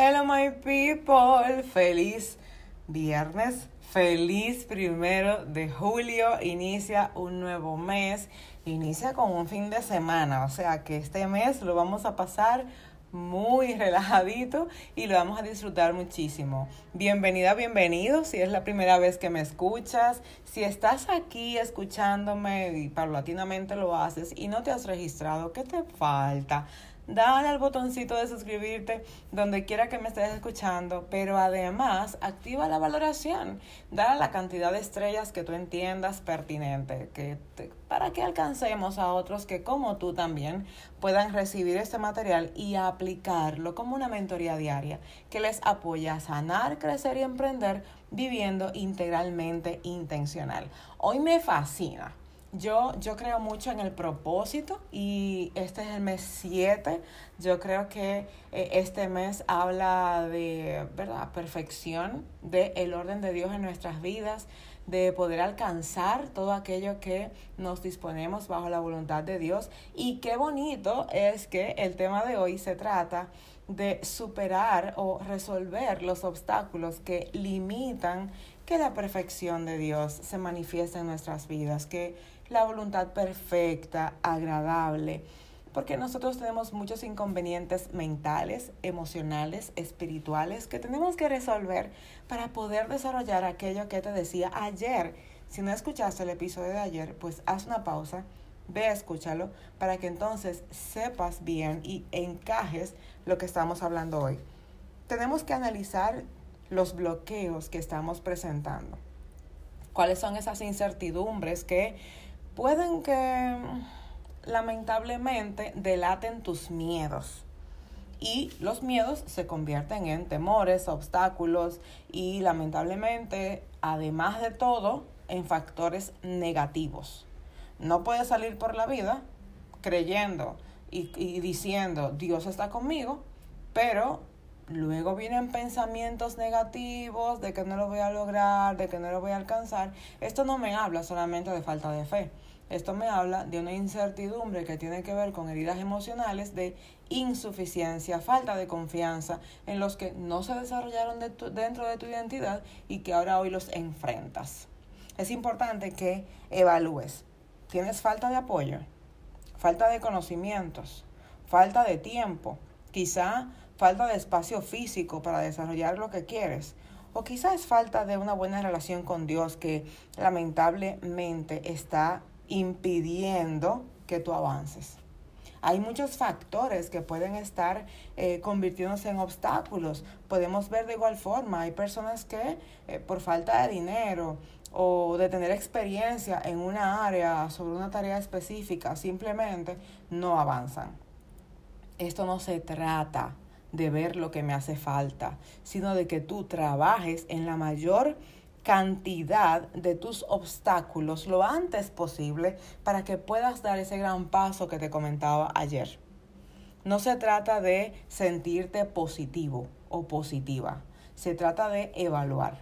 Hello my people, feliz viernes, feliz primero de julio, inicia un nuevo mes, inicia con un fin de semana, o sea que este mes lo vamos a pasar muy relajadito y lo vamos a disfrutar muchísimo. Bienvenida, bienvenido. Si es la primera vez que me escuchas, si estás aquí escuchándome y paulatinamente lo haces y no te has registrado, ¿qué te falta? Dale al botoncito de suscribirte donde quiera que me estés escuchando, pero además activa la valoración, dale la cantidad de estrellas que tú entiendas pertinente, que para que alcancemos a otros que como tú también puedan recibir este material y aplicarlo como una mentoría diaria que les apoya a sanar, crecer y emprender viviendo integralmente intencional. Hoy me fascina yo, yo creo mucho en el propósito y este es el mes 7. Yo creo que eh, este mes habla de ¿verdad? perfección, de orden de Dios en nuestras vidas, de poder alcanzar todo aquello que nos disponemos bajo la voluntad de Dios. Y qué bonito es que el tema de hoy se trata de superar o resolver los obstáculos que limitan que la perfección de Dios se manifieste en nuestras vidas, que la voluntad perfecta, agradable, porque nosotros tenemos muchos inconvenientes mentales, emocionales, espirituales que tenemos que resolver para poder desarrollar aquello que te decía ayer. Si no escuchaste el episodio de ayer, pues haz una pausa, ve a escúchalo para que entonces sepas bien y encajes lo que estamos hablando hoy. Tenemos que analizar los bloqueos que estamos presentando. ¿Cuáles son esas incertidumbres que pueden que lamentablemente delaten tus miedos. Y los miedos se convierten en temores, obstáculos y lamentablemente, además de todo, en factores negativos. No puedes salir por la vida creyendo y, y diciendo Dios está conmigo, pero luego vienen pensamientos negativos de que no lo voy a lograr, de que no lo voy a alcanzar. Esto no me habla solamente de falta de fe. Esto me habla de una incertidumbre que tiene que ver con heridas emocionales de insuficiencia, falta de confianza en los que no se desarrollaron dentro de tu identidad y que ahora hoy los enfrentas. Es importante que evalúes. ¿Tienes falta de apoyo? ¿Falta de conocimientos? ¿Falta de tiempo? Quizá falta de espacio físico para desarrollar lo que quieres. O quizá es falta de una buena relación con Dios que lamentablemente está impidiendo que tú avances. Hay muchos factores que pueden estar eh, convirtiéndose en obstáculos. Podemos ver de igual forma, hay personas que eh, por falta de dinero o de tener experiencia en una área sobre una tarea específica, simplemente no avanzan. Esto no se trata de ver lo que me hace falta, sino de que tú trabajes en la mayor cantidad de tus obstáculos lo antes posible para que puedas dar ese gran paso que te comentaba ayer. No se trata de sentirte positivo o positiva, se trata de evaluar.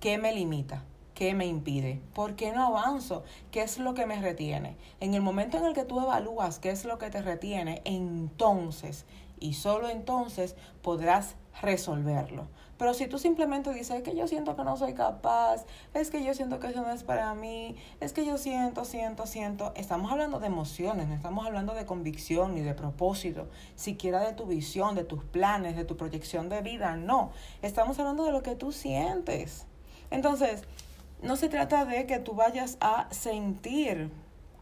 Qué me limita, qué me impide, por qué no avanzo, qué es lo que me retiene. En el momento en el que tú evalúas qué es lo que te retiene, entonces y solo entonces podrás resolverlo. Pero si tú simplemente dices que yo siento que no soy capaz, es que yo siento que eso no es para mí, es que yo siento, siento, siento, estamos hablando de emociones, no estamos hablando de convicción ni de propósito, siquiera de tu visión, de tus planes, de tu proyección de vida, no, estamos hablando de lo que tú sientes. Entonces, no se trata de que tú vayas a sentir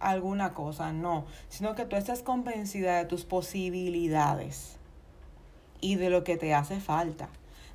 alguna cosa, no, sino que tú estés convencida de tus posibilidades y de lo que te hace falta.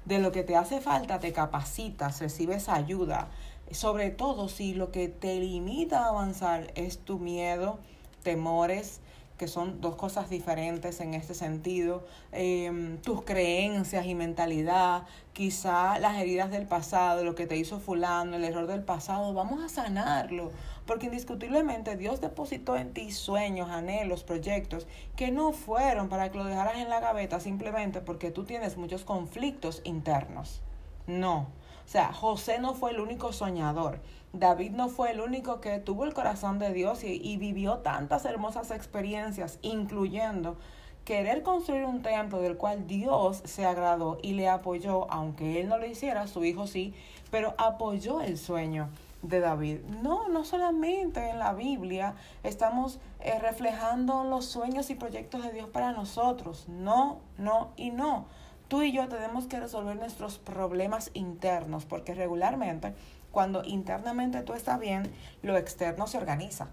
De lo que te hace falta te capacitas, recibes ayuda, sobre todo si lo que te limita a avanzar es tu miedo, temores, que son dos cosas diferentes en este sentido, em, tus creencias y mentalidad, quizá las heridas del pasado, lo que te hizo fulano, el error del pasado, vamos a sanarlo, porque indiscutiblemente Dios depositó en ti sueños, anhelos, proyectos que no fueron para que lo dejaras en la gaveta simplemente porque tú tienes muchos conflictos internos. No. O sea, José no fue el único soñador. David no fue el único que tuvo el corazón de Dios y, vivió tantas hermosas experiencias, incluyendo querer construir un templo del cual Dios se agradó y le apoyó, aunque él no lo hiciera, su hijo sí, pero apoyó el sueño de David. No, no solamente en la Biblia estamos eh, reflejando los sueños y proyectos de Dios para nosotros. No, no y no. Tú y yo tenemos que resolver nuestros problemas internos porque regularmente cuando internamente tú estás bien, lo externo se organiza.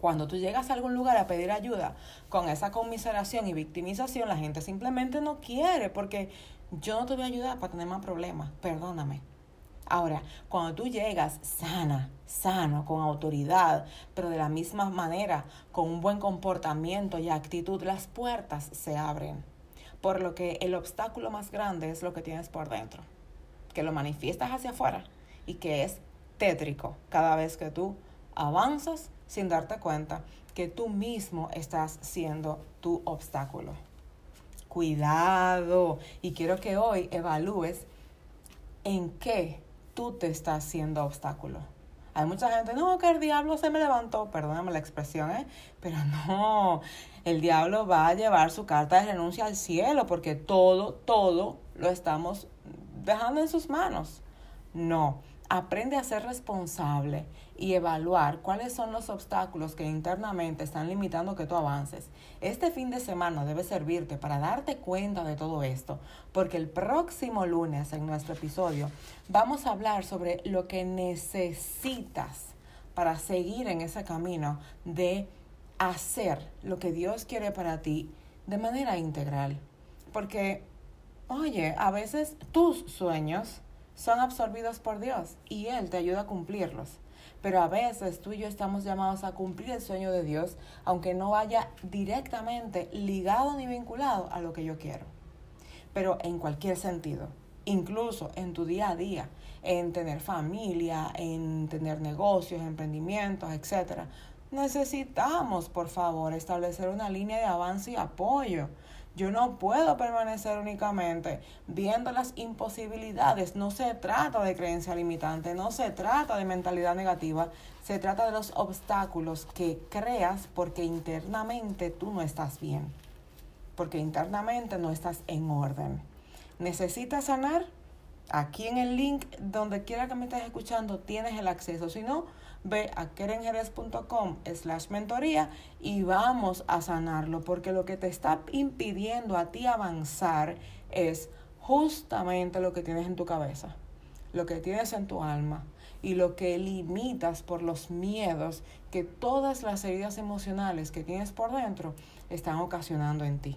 Cuando tú llegas a algún lugar a pedir ayuda con esa conmiseración y victimización, la gente simplemente no quiere porque yo no te voy a ayudar para tener más problemas, perdóname. Ahora, cuando tú llegas sana, sano, con autoridad, pero de la misma manera, con un buen comportamiento y actitud, las puertas se abren. Por lo que el obstáculo más grande es lo que tienes por dentro, que lo manifiestas hacia afuera y que es tétrico cada vez que tú avanzas sin darte cuenta que tú mismo estás siendo tu obstáculo. Cuidado. Y quiero que hoy evalúes en qué tú te estás haciendo obstáculo. Hay mucha gente, no, que el diablo se me levantó, perdóname la expresión, ¿eh? pero no, el diablo va a llevar su carta de renuncia al cielo porque todo, todo lo estamos dejando en sus manos. No, aprende a ser responsable y evaluar cuáles son los obstáculos que internamente están limitando que tú avances. Este fin de semana debe servirte para darte cuenta de todo esto, porque el próximo lunes en nuestro episodio vamos a hablar sobre lo que necesitas para seguir en ese camino de hacer lo que Dios quiere para ti de manera integral. Porque, oye, a veces tus sueños son absorbidos por Dios y Él te ayuda a cumplirlos. Pero a veces tú y yo estamos llamados a cumplir el sueño de Dios, aunque no vaya directamente ligado ni vinculado a lo que yo quiero. Pero en cualquier sentido, incluso en tu día a día, en tener familia, en tener negocios, emprendimientos, etc. Necesitamos, por favor, establecer una línea de avance y apoyo yo no puedo permanecer únicamente viendo las imposibilidades. No se trata de creencia limitante, no se trata de mentalidad negativa, se trata de los obstáculos que creas porque internamente tú no estás bien, porque internamente no estás en orden. ¿Necesitas sanar? Aquí en el link, donde quiera que me estés escuchando, tienes el acceso. Si no, ve a kerenjerez.com slash mentoría y vamos a sanarlo, porque lo que te está impidiendo a ti avanzar es justamente lo que tienes en tu cabeza, lo que tienes en tu alma y lo que limitas por los miedos que todas las heridas emocionales que tienes por dentro están ocasionando en ti.